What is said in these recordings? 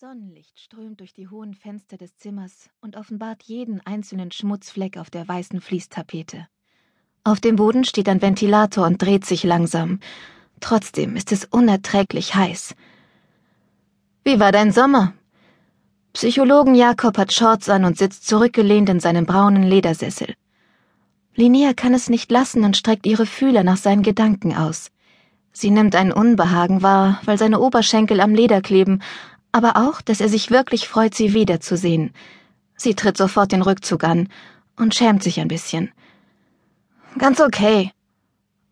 Sonnenlicht strömt durch die hohen Fenster des Zimmers und offenbart jeden einzelnen Schmutzfleck auf der weißen Fließtapete. Auf dem Boden steht ein Ventilator und dreht sich langsam. Trotzdem ist es unerträglich heiß. Wie war dein Sommer? Psychologen Jakob hat Shorts an und sitzt zurückgelehnt in seinem braunen Ledersessel. Linnea kann es nicht lassen und streckt ihre Fühler nach seinen Gedanken aus. Sie nimmt ein Unbehagen wahr, weil seine Oberschenkel am Leder kleben, aber auch, dass er sich wirklich freut, sie wiederzusehen. Sie tritt sofort den Rückzug an und schämt sich ein bisschen. Ganz okay,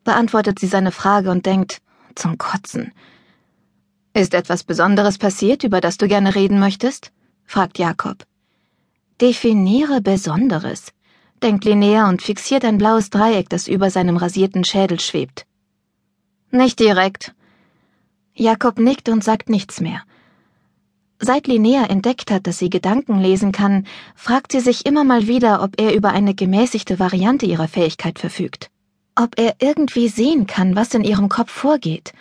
beantwortet sie seine Frage und denkt, zum Kotzen. Ist etwas Besonderes passiert, über das du gerne reden möchtest? fragt Jakob. Definiere Besonderes, denkt Linnea und fixiert ein blaues Dreieck, das über seinem rasierten Schädel schwebt. Nicht direkt. Jakob nickt und sagt nichts mehr. Seit Linnea entdeckt hat, dass sie Gedanken lesen kann, fragt sie sich immer mal wieder, ob er über eine gemäßigte Variante ihrer Fähigkeit verfügt. Ob er irgendwie sehen kann, was in ihrem Kopf vorgeht.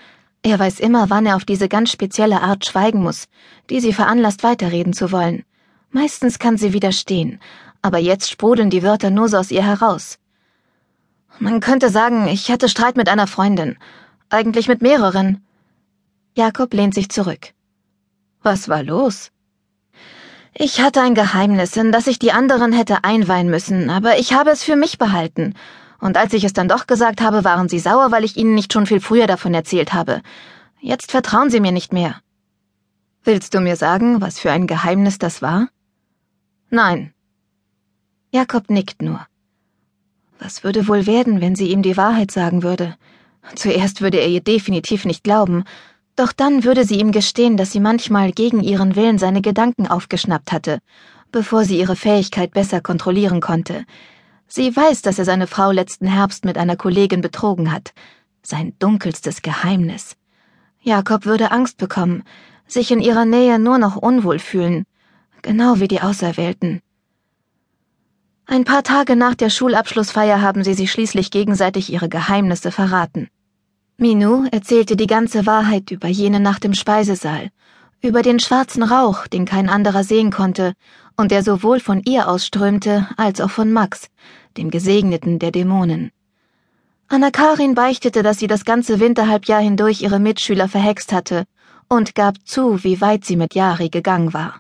Er weiß immer, wann er auf diese ganz spezielle Art schweigen muss, die sie veranlasst, weiterreden zu wollen. Meistens kann sie widerstehen, aber jetzt sprudeln die Wörter nur so aus ihr heraus. Man könnte sagen, ich hatte Streit mit einer Freundin. Eigentlich mit mehreren. Jakob lehnt sich zurück. Was war los? Ich hatte ein Geheimnis, in das ich die anderen hätte einweihen müssen, aber ich habe es für mich behalten. Und als ich es dann doch gesagt habe, waren sie sauer, weil ich ihnen nicht schon viel früher davon erzählt habe. Jetzt vertrauen sie mir nicht mehr. Willst du mir sagen, was für ein Geheimnis das war? Nein. Jakob nickt nur. Was würde wohl werden, wenn sie ihm die Wahrheit sagen würde? Zuerst würde er ihr definitiv nicht glauben, doch dann würde sie ihm gestehen, dass sie manchmal gegen ihren Willen seine Gedanken aufgeschnappt hatte, bevor sie ihre Fähigkeit besser kontrollieren konnte. Sie weiß, dass er seine Frau letzten Herbst mit einer Kollegin betrogen hat. Sein dunkelstes Geheimnis. Jakob würde Angst bekommen, sich in ihrer Nähe nur noch unwohl fühlen, genau wie die Auserwählten. Ein paar Tage nach der Schulabschlussfeier haben sie sich schließlich gegenseitig ihre Geheimnisse verraten. Minou erzählte die ganze Wahrheit über jene Nacht im Speisesaal, über den schwarzen Rauch, den kein anderer sehen konnte, und der sowohl von ihr ausströmte als auch von Max, dem Gesegneten der Dämonen. Anna Karin beichtete, dass sie das ganze Winterhalbjahr hindurch ihre Mitschüler verhext hatte und gab zu, wie weit sie mit Yari gegangen war.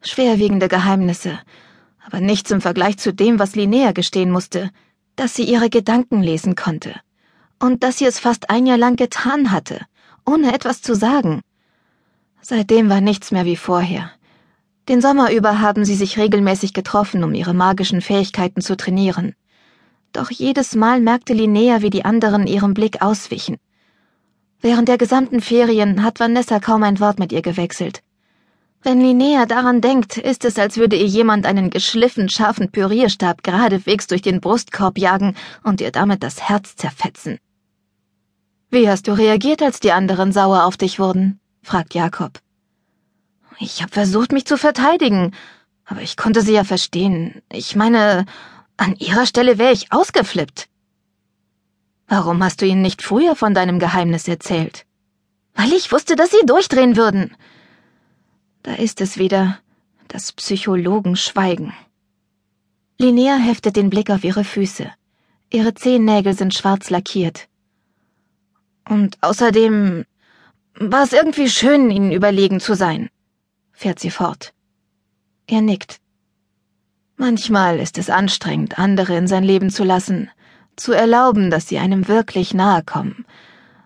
Schwerwiegende Geheimnisse, aber nichts im Vergleich zu dem, was Linnea gestehen musste, dass sie ihre Gedanken lesen konnte und dass sie es fast ein Jahr lang getan hatte, ohne etwas zu sagen. Seitdem war nichts mehr wie vorher. Den Sommer über haben sie sich regelmäßig getroffen, um ihre magischen Fähigkeiten zu trainieren. Doch jedes Mal merkte Linnea, wie die anderen ihrem Blick auswichen. Während der gesamten Ferien hat Vanessa kaum ein Wort mit ihr gewechselt. Wenn Linnea daran denkt, ist es, als würde ihr jemand einen geschliffen scharfen Pürierstab geradewegs durch den Brustkorb jagen und ihr damit das Herz zerfetzen. Wie hast du reagiert, als die anderen sauer auf dich wurden? fragt Jakob. Ich habe versucht, mich zu verteidigen, aber ich konnte sie ja verstehen. Ich meine, an ihrer Stelle wäre ich ausgeflippt. Warum hast du ihnen nicht früher von deinem Geheimnis erzählt? Weil ich wusste, dass sie durchdrehen würden. Da ist es wieder, das Psychologenschweigen. Linnea heftet den Blick auf ihre Füße. Ihre Zehennägel sind schwarz lackiert. Und außerdem war es irgendwie schön, ihnen überlegen zu sein, fährt sie fort. Er nickt. Manchmal ist es anstrengend, andere in sein Leben zu lassen, zu erlauben, dass sie einem wirklich nahe kommen.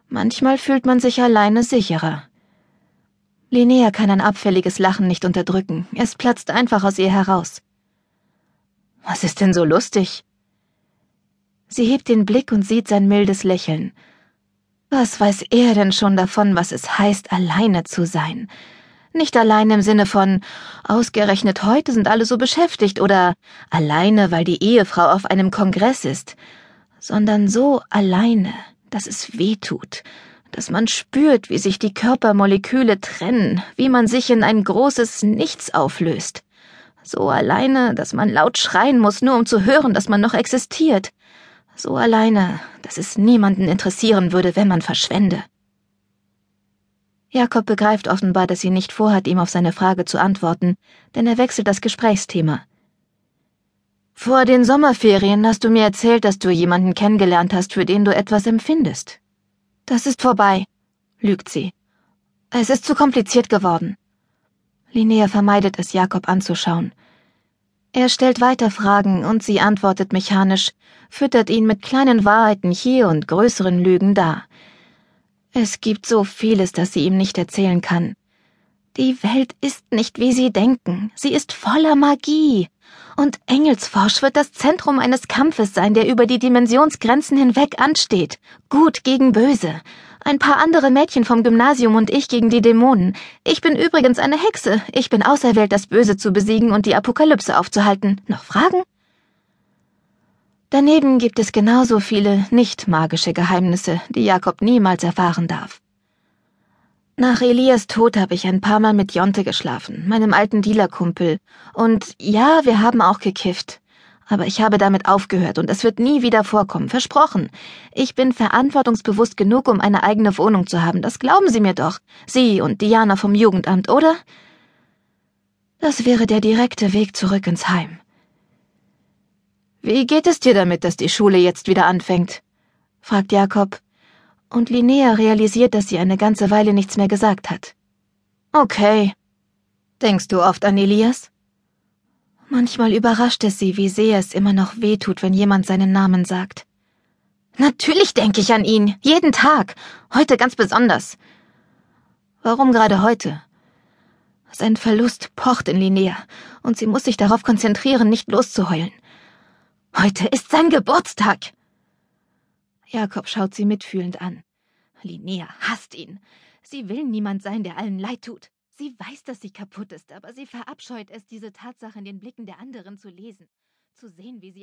Manchmal fühlt man sich alleine sicherer. Linnea kann ein abfälliges Lachen nicht unterdrücken. Es platzt einfach aus ihr heraus. Was ist denn so lustig? Sie hebt den Blick und sieht sein mildes Lächeln. Was weiß er denn schon davon, was es heißt, alleine zu sein? Nicht allein im Sinne von ausgerechnet heute sind alle so beschäftigt oder alleine, weil die Ehefrau auf einem Kongress ist, sondern so alleine, dass es weh tut, dass man spürt, wie sich die Körpermoleküle trennen, wie man sich in ein großes Nichts auflöst. So alleine, dass man laut schreien muss, nur um zu hören, dass man noch existiert. So alleine, dass es niemanden interessieren würde, wenn man verschwende. Jakob begreift offenbar, dass sie nicht vorhat, ihm auf seine Frage zu antworten, denn er wechselt das Gesprächsthema. Vor den Sommerferien hast du mir erzählt, dass du jemanden kennengelernt hast, für den du etwas empfindest. Das ist vorbei, lügt sie. Es ist zu kompliziert geworden. Linnea vermeidet es, Jakob anzuschauen. Er stellt weiter Fragen und sie antwortet mechanisch, füttert ihn mit kleinen Wahrheiten hier und größeren Lügen da. Es gibt so vieles, das sie ihm nicht erzählen kann. Die Welt ist nicht, wie sie denken. Sie ist voller Magie. Und Engelsforsch wird das Zentrum eines Kampfes sein, der über die Dimensionsgrenzen hinweg ansteht. Gut gegen Böse. Ein paar andere Mädchen vom Gymnasium und ich gegen die Dämonen. Ich bin übrigens eine Hexe. Ich bin auserwählt, das Böse zu besiegen und die Apokalypse aufzuhalten. Noch Fragen? Daneben gibt es genauso viele nicht magische Geheimnisse, die Jakob niemals erfahren darf. Nach Elias Tod habe ich ein paar Mal mit Jonte geschlafen, meinem alten Dealerkumpel. Und ja, wir haben auch gekifft. Aber ich habe damit aufgehört und es wird nie wieder vorkommen, versprochen. Ich bin verantwortungsbewusst genug, um eine eigene Wohnung zu haben, das glauben Sie mir doch. Sie und Diana vom Jugendamt, oder? Das wäre der direkte Weg zurück ins Heim. Wie geht es dir damit, dass die Schule jetzt wieder anfängt? fragt Jakob. Und Linnea realisiert, dass sie eine ganze Weile nichts mehr gesagt hat. Okay. Denkst du oft an Elias? Manchmal überrascht es sie, wie sehr es immer noch weh tut, wenn jemand seinen Namen sagt. Natürlich denke ich an ihn, jeden Tag, heute ganz besonders. Warum gerade heute? Sein Verlust pocht in Linnea, und sie muss sich darauf konzentrieren, nicht loszuheulen. Heute ist sein Geburtstag. Jakob schaut sie mitfühlend an. Linnea hasst ihn. Sie will niemand sein, der allen leid tut. Sie weiß, dass sie kaputt ist, aber sie verabscheut es, diese Tatsache in den Blicken der anderen zu lesen, zu sehen, wie sie